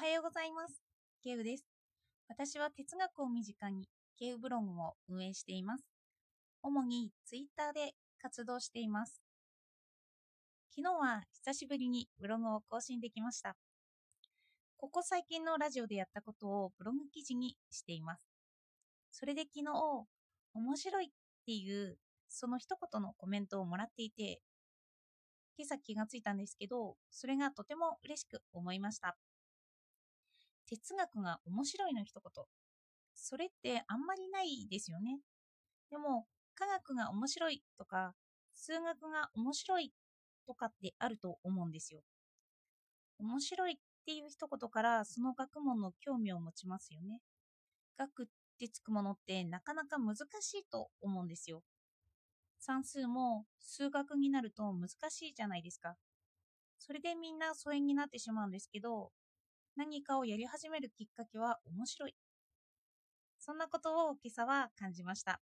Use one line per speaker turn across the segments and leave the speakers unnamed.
はようございます。ケウです。私は哲学を身近にケウブログを運営しています。主にツイッターで活動しています。昨日は久しぶりにブログを更新できました。ここ最近のラジオでやったことをブログ記事にしています。それで昨日、面白いっていうその一言のコメントをもらっていて、今朝気がついたんですけど、それがとても嬉しく思いました。哲学が面白いの一言。それってあんまりないですよね。でも、科学が面白いとか、数学が面白いとかってあると思うんですよ。面白いっていう一言からその学問の興味を持ちますよね。学ってつくものってなかなか難しいと思うんですよ。算数も数学になると難しいじゃないですか。それでみんな疎遠になってしまうんですけど、何かをやり始めるきっかけは面白い。そんなことを今朝は感じました。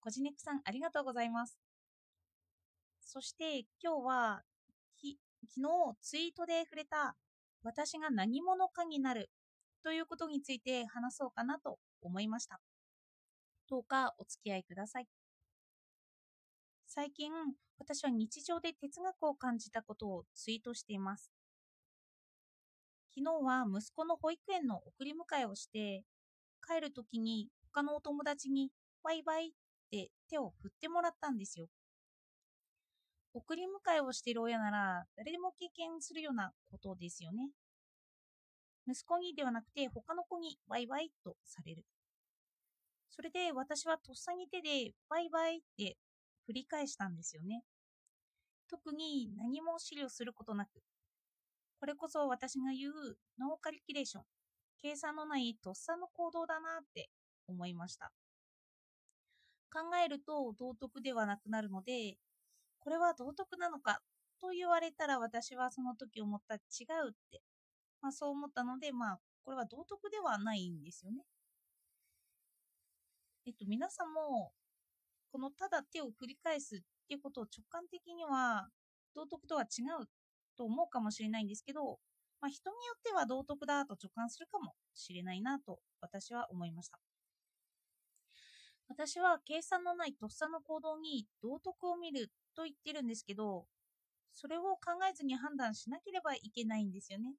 こじねくさんありがとうございます。そして今日はき昨日ツイートで触れた私が何者かになるということについて話そうかなと思いました。どうかお付き合いください。最近私は日常で哲学を感じたことをツイートしています。昨日は息子の保育園の送り迎えをして帰るときに他のお友達にバイバイって手を振ってもらったんですよ。送り迎えをしている親なら誰でも経験するようなことですよね。息子にではなくて他の子にバイバイとされる。それで私はとっさに手でバイバイって振り返したんですよね。特に何も資料することなく、これこそ私が言うノーカリキュレーション、計算のないとっさの行動だなって思いました。考えると道徳ではなくなるので、これは道徳なのかと言われたら私はその時思った違うって、まあそう思ったので、まあこれは道徳ではないんですよね。えっと皆さんもこのただ手を振り返すっていうことを直感的には道徳とは違うっと思うかもしれないんですけど、まあ、人によっては道徳だと直感するかもしれないなと私は思いました。私は計算のないとっさの行動に道徳を見ると言ってるんですけど、それを考えずに判断しなければいけないんですよね。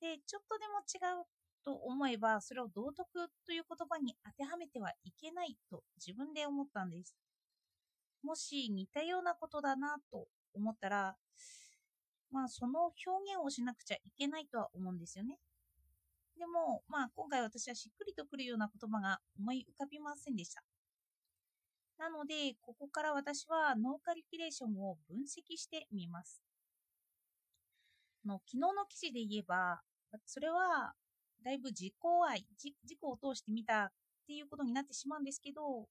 で、ちょっとでも違うと思えば、それを道徳という言葉に当てはめてはいけないと自分で思ったんです。もし似たようなことだなと思ったら、まあその表現をしなくちゃいけないとは思うんですよね。でも、まあ今回私はしっくりとくるような言葉が思い浮かびませんでした。なので、ここから私はノーカリキュレーションを分析してみます。の昨日の記事で言えば、それはだいぶ自己愛、自己を通してみたっていうことになってしまうんですけど、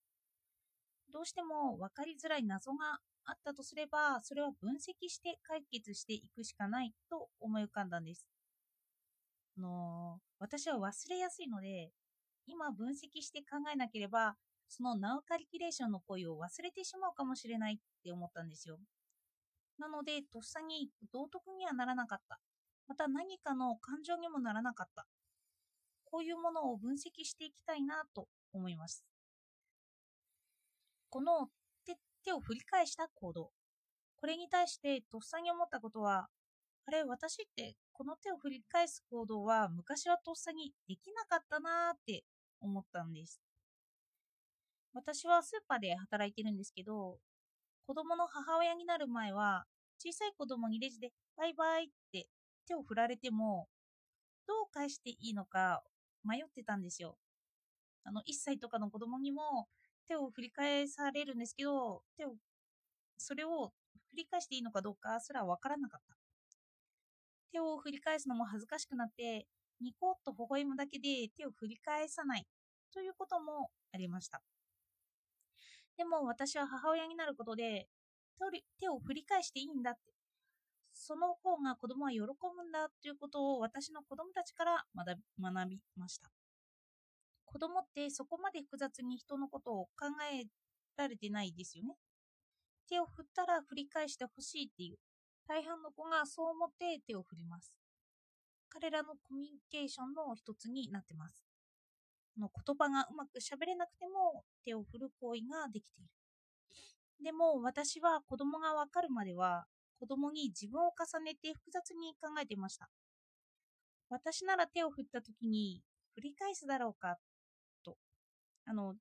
どうしても分かりづらい謎があったとすれば、それは分析して解決していくしかないと思い浮かんだんです。あの私は忘れやすいので、今分析して考えなければ、そのナウカリキュレーションの声を忘れてしまうかもしれないって思ったんですよ。なので、とっさに道徳にはならなかった。また何かの感情にもならなかった。こういうものを分析していきたいなと思います。この手を振り返した行動。これに対してとっさに思ったことは、あれ、私ってこの手を振り返す行動は昔はとっさにできなかったなーって思ったんです。私はスーパーで働いてるんですけど、子供の母親になる前は、小さい子供にレジでバイバイって手を振られても、どう返していいのか迷ってたんですよ。あの、1歳とかの子供にも手を振り返されるんですけど、手を、それを振り返していいのかどうかすらわからなかった。手を振り返すのも恥ずかしくなって、ニコッと微笑むだけで手を振り返さないということもありました。でも私は母親になることで、手を振り返していいんだって、その方が子供は喜ぶんだということを私の子供たちから学びました。子供ってそこまで複雑に人のことを考えられてないですよね。手を振ったら振り返してほしいっていう大半の子がそう思って手を振ります。彼らのコミュニケーションの一つになってますの言葉がうまく喋れなくても手を振る行為ができているでも私は子供がわかるまでは子供に自分を重ねて複雑に考えてました私なら手を振った時に振り返すだろうかとあの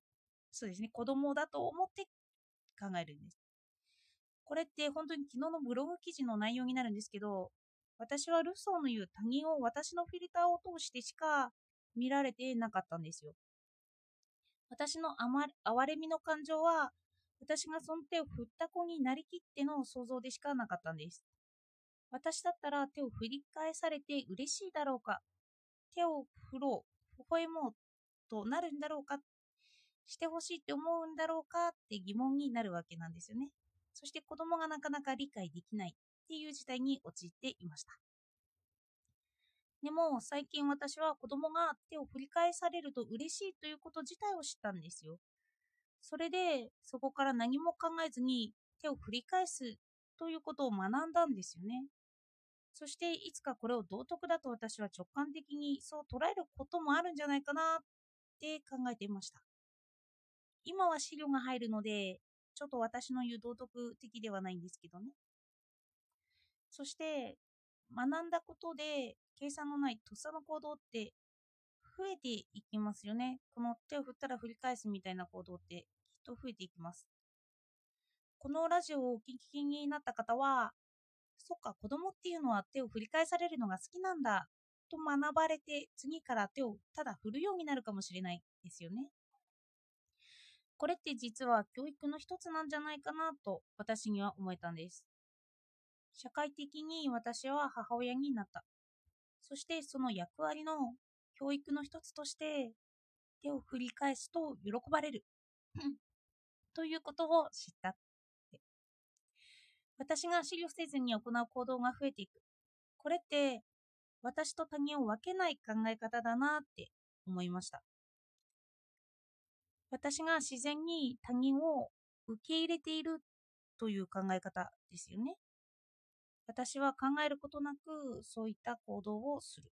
そうですね子供だと思って考えるんですこれって本当に昨日のブログ記事の内容になるんですけど私はルソーの言う他人を私のフィルターを通してしか見られてなかったんですよ。私の哀れみの感情は、私がその手を振った子になりきっての想像でしかなかったんです。私だったら手を振り返されて嬉しいだろうか、手を振ろう、微笑もうとなるんだろうか、してほしいって思うんだろうかって疑問になるわけなんですよね。そして子供がなかなか理解できないっていう事態に陥っていました。でも最近私は子供が手を振り返されると嬉しいということ自体を知ったんですよ。それでそこから何も考えずに手を振り返すということを学んだんですよね。そしていつかこれを道徳だと私は直感的にそう捉えることもあるんじゃないかなって考えていました。今は資料が入るので、ちょっと私の言う道徳的ではないんですけどね。そして学んだことで計算のないとっさの行動って増えていきますよね。この手を振ったら振り返すみたいな行動ってきっと増えていきます。このラジオをお聞きになった方は、そっか、子供っていうのは手を振り返されるのが好きなんだと学ばれて、次から手をただ振るようになるかもしれないですよね。これって実は教育の一つなんじゃないかなと私には思えたんです。社会的に私は母親になった。そしてその役割の教育の一つとして手を振り返すと喜ばれる。ということを知った私が資料せずに行う行動が増えていく。これって私と他人を分けない考え方だなって思いました。私が自然に他人を受け入れているという考え方ですよね私は考えることなくそういった行動をする。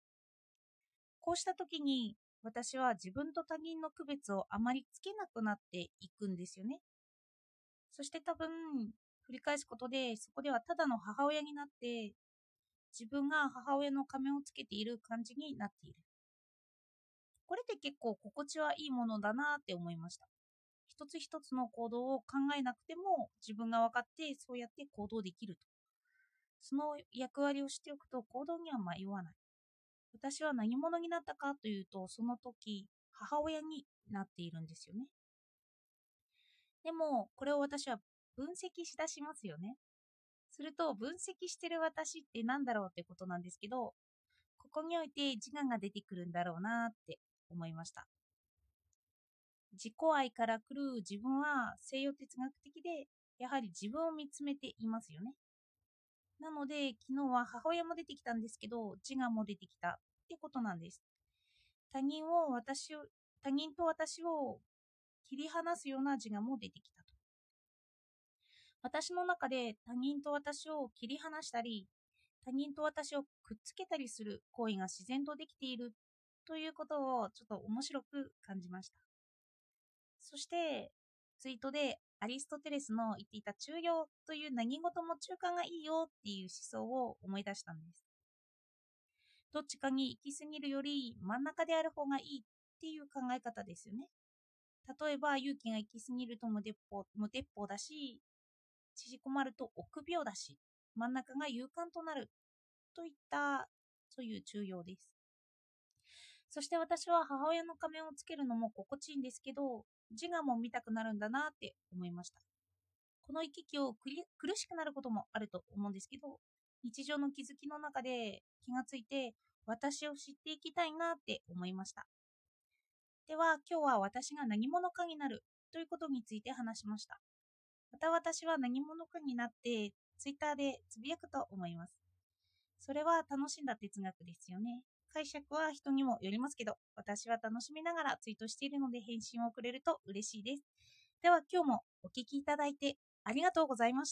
こうした時に私は自分と他人の区別をあまりつけなくなっていくんですよね。そして多分繰り返すことでそこではただの母親になって自分が母親の仮面をつけている感じになっている。これって結構心地はいいものだなって思いました。一つ一つの行動を考えなくても自分が分かってそうやって行動できると。その役割をしておくと行動には迷わない。私は何者になったかというと、その時、母親になっているんですよね。でも、これを私は分析しだしますよね。すると、分析してる私って何だろうってことなんですけど、ここにおいて自我が出てくるんだろうなって思いました。自己愛から来る自分は西洋哲学的で、やはり自分を見つめていますよね。なので、昨日は母親も出てきたんですけど、自我も出てきたってことなんです。他人を私を、他人と私を切り離すような自我も出てきたと。私の中で他人と私を切り離したり、他人と私をくっつけたりする行為が自然とできているということをちょっと面白く感じました。そして、ツイートでアリストテレスの言っていた中庸という何事も中間がいいよっていう思想を思い出したんです。どっちかに行き過ぎるより真ん中である方がいいっていう考え方ですよね。例えば勇気が行き過ぎると無鉄砲無鉄砲だし、縮こまると臆病だし、真ん中が勇敢となるといったそういう中庸です。そして私は母親の仮面をつけるのも心地いいんですけど、自我も見たくなるんだなって思いました。この行き来を苦しくなることもあると思うんですけど、日常の気づきの中で気がついて私を知っていきたいなって思いました。では今日は私が何者かになるということについて話しました。また私は何者かになってツイッターでつぶやくと思います。それは楽しんだ哲学ですよね。解釈は人にもよりますけど、私は楽しみながらツイートしているので返信をくれると嬉しいです。では今日もお聴きいただいてありがとうございました。